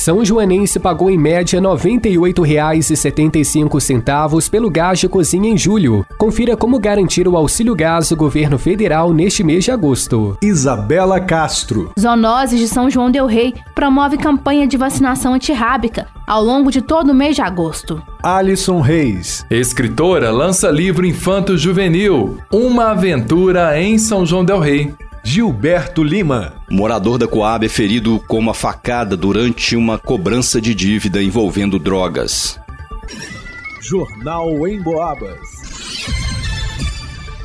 São Joanense pagou em média R$ 98,75 pelo gás de cozinha em julho. Confira como garantir o auxílio gás do governo federal neste mês de agosto. Isabela Castro. Zoonoses de São João del Rei promove campanha de vacinação antirrábica ao longo de todo o mês de agosto. Alisson Reis. Escritora lança livro infanto-juvenil Uma Aventura em São João del Rei. Gilberto Lima. Morador da Coab é ferido com uma facada durante uma cobrança de dívida envolvendo drogas. Jornal em Boabas.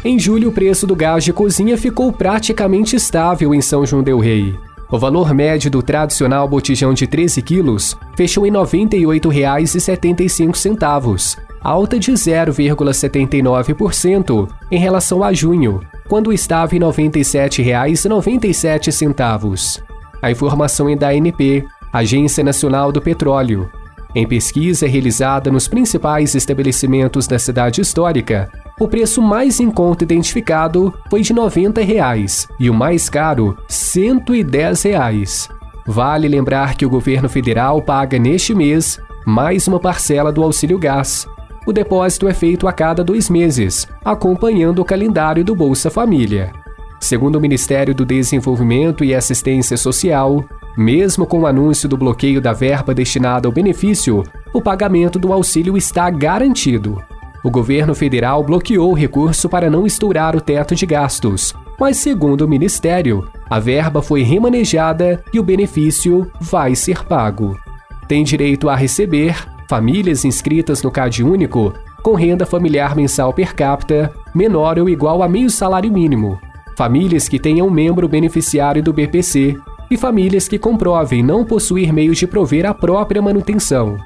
Em julho, o preço do gás de cozinha ficou praticamente estável em São João del Rei. O valor médio do tradicional botijão de 13 quilos fechou em R$ 98,75, alta de 0,79% em relação a junho, quando estava em R$ 97,97. A informação é da ANP, Agência Nacional do Petróleo. Em pesquisa realizada nos principais estabelecimentos da cidade histórica, o preço mais em conta identificado foi de 90 reais, e o mais caro, 110 reais. Vale lembrar que o governo federal paga neste mês mais uma parcela do auxílio gás, o depósito é feito a cada dois meses, acompanhando o calendário do Bolsa Família. Segundo o Ministério do Desenvolvimento e Assistência Social, mesmo com o anúncio do bloqueio da verba destinada ao benefício, o pagamento do auxílio está garantido. O governo federal bloqueou o recurso para não estourar o teto de gastos, mas, segundo o Ministério, a verba foi remanejada e o benefício vai ser pago. Tem direito a receber famílias inscritas no CAD único com renda familiar mensal per capita menor ou igual a meio salário mínimo, famílias que tenham membro beneficiário do BPC e famílias que comprovem não possuir meios de prover a própria manutenção.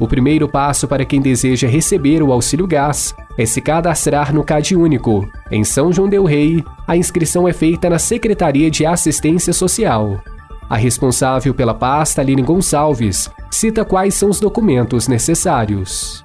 O primeiro passo para quem deseja receber o auxílio gás é se cadastrar no CAD único. Em São João del Rei, a inscrição é feita na Secretaria de Assistência Social. A responsável pela pasta, Aline Gonçalves, cita quais são os documentos necessários.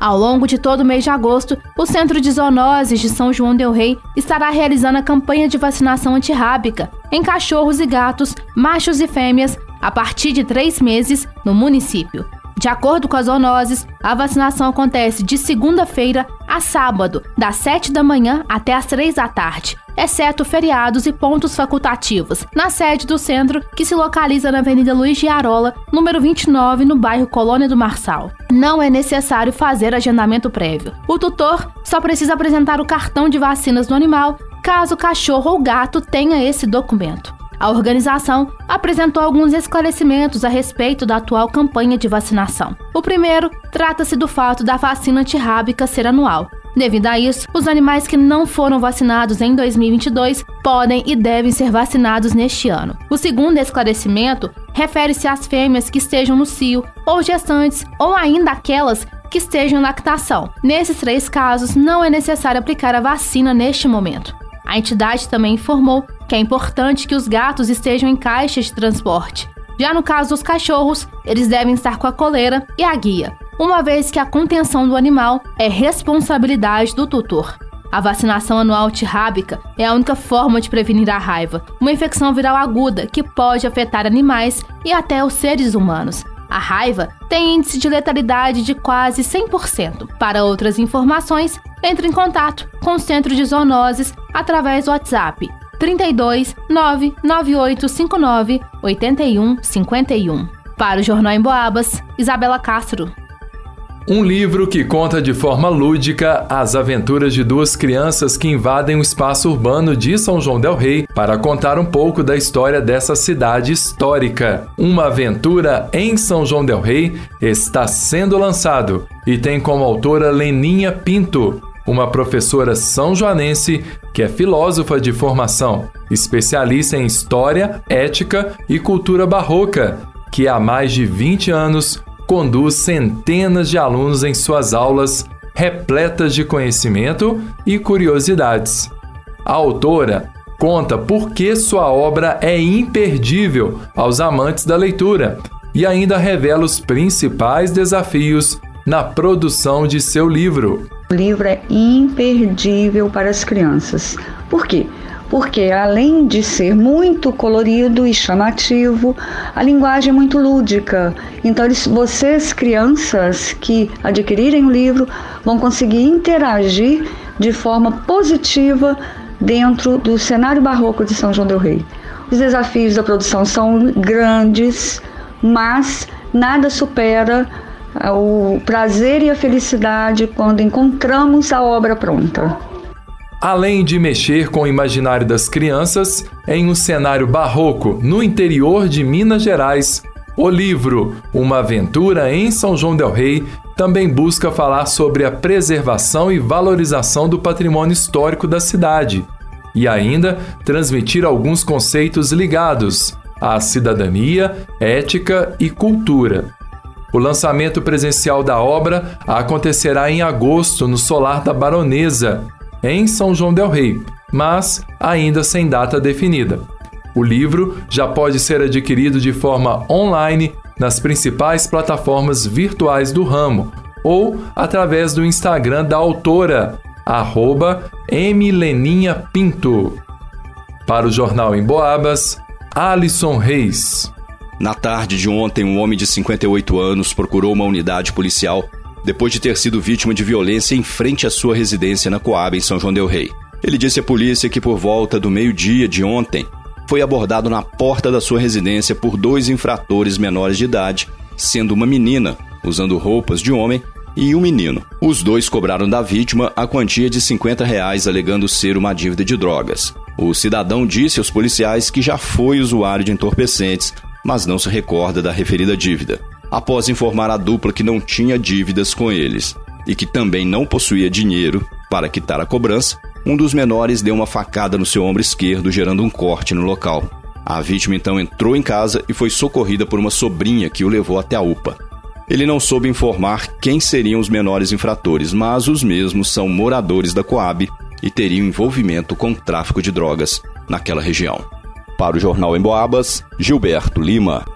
Ao longo de todo o mês de agosto, o Centro de Zoonoses de São João del Rei estará realizando a campanha de vacinação antirrábica em cachorros e gatos, machos e fêmeas, a partir de três meses no município. De acordo com as zoonoses, a vacinação acontece de segunda-feira a sábado, das 7 da manhã até as 3 da tarde, exceto feriados e pontos facultativos, na sede do centro, que se localiza na Avenida Luiz de Arola, número 29, no bairro Colônia do Marçal. Não é necessário fazer agendamento prévio. O tutor só precisa apresentar o cartão de vacinas do animal, caso o cachorro ou gato tenha esse documento. A organização apresentou alguns esclarecimentos a respeito da atual campanha de vacinação. O primeiro trata-se do fato da vacina antirrábica ser anual. Devido a isso, os animais que não foram vacinados em 2022 podem e devem ser vacinados neste ano. O segundo esclarecimento refere-se às fêmeas que estejam no cio, ou gestantes, ou ainda aquelas que estejam em lactação. Nesses três casos, não é necessário aplicar a vacina neste momento. A entidade também informou que é importante que os gatos estejam em caixas de transporte. Já no caso dos cachorros, eles devem estar com a coleira e a guia, uma vez que a contenção do animal é responsabilidade do tutor. A vacinação anual antirrábica é a única forma de prevenir a raiva, uma infecção viral aguda que pode afetar animais e até os seres humanos. A raiva tem índice de letalidade de quase 100%. Para outras informações, entre em contato com o Centro de Zoonoses através do WhatsApp 32 99859 8151. Para o Jornal em Boabas, Isabela Castro. Um livro que conta de forma lúdica as aventuras de duas crianças que invadem o espaço urbano de São João Del Rei para contar um pouco da história dessa cidade histórica. Uma aventura em São João Del Rei está sendo lançado e tem como autora Leninha Pinto, uma professora são joanense que é filósofa de formação, especialista em história, ética e cultura barroca, que há mais de 20 anos conduz centenas de alunos em suas aulas repletas de conhecimento e curiosidades. A autora conta por que sua obra é imperdível aos amantes da leitura e ainda revela os principais desafios na produção de seu livro. O livro é imperdível para as crianças. Por quê? Porque além de ser muito colorido e chamativo, a linguagem é muito lúdica. Então, vocês, crianças que adquirirem o livro, vão conseguir interagir de forma positiva dentro do cenário barroco de São João del Rei. Os desafios da produção são grandes, mas nada supera ah, o prazer e a felicidade quando encontramos a obra pronta. Além de mexer com o imaginário das crianças, em um cenário barroco no interior de Minas Gerais, o livro Uma Aventura em São João Del Rei também busca falar sobre a preservação e valorização do patrimônio histórico da cidade e ainda transmitir alguns conceitos ligados à cidadania, ética e cultura. O lançamento presencial da obra acontecerá em agosto no Solar da Baronesa, em São João Del Rei, mas ainda sem data definida. O livro já pode ser adquirido de forma online nas principais plataformas virtuais do ramo ou através do Instagram da autora, arroba Pinto. Para o Jornal em Boabas, Alisson Reis. Na tarde de ontem, um homem de 58 anos procurou uma unidade policial depois de ter sido vítima de violência em frente à sua residência na Coab, em São João Del Rei. Ele disse à polícia que por volta do meio-dia de ontem, foi abordado na porta da sua residência por dois infratores menores de idade, sendo uma menina, usando roupas de homem, e um menino. Os dois cobraram da vítima a quantia de 50 reais, alegando ser uma dívida de drogas. O cidadão disse aos policiais que já foi usuário de entorpecentes, mas não se recorda da referida dívida. Após informar a dupla que não tinha dívidas com eles e que também não possuía dinheiro para quitar a cobrança, um dos menores deu uma facada no seu ombro esquerdo, gerando um corte no local. A vítima então entrou em casa e foi socorrida por uma sobrinha que o levou até a UPA. Ele não soube informar quem seriam os menores infratores, mas os mesmos são moradores da Coab e teriam envolvimento com tráfico de drogas naquela região. Para o Jornal em Boabas, Gilberto Lima.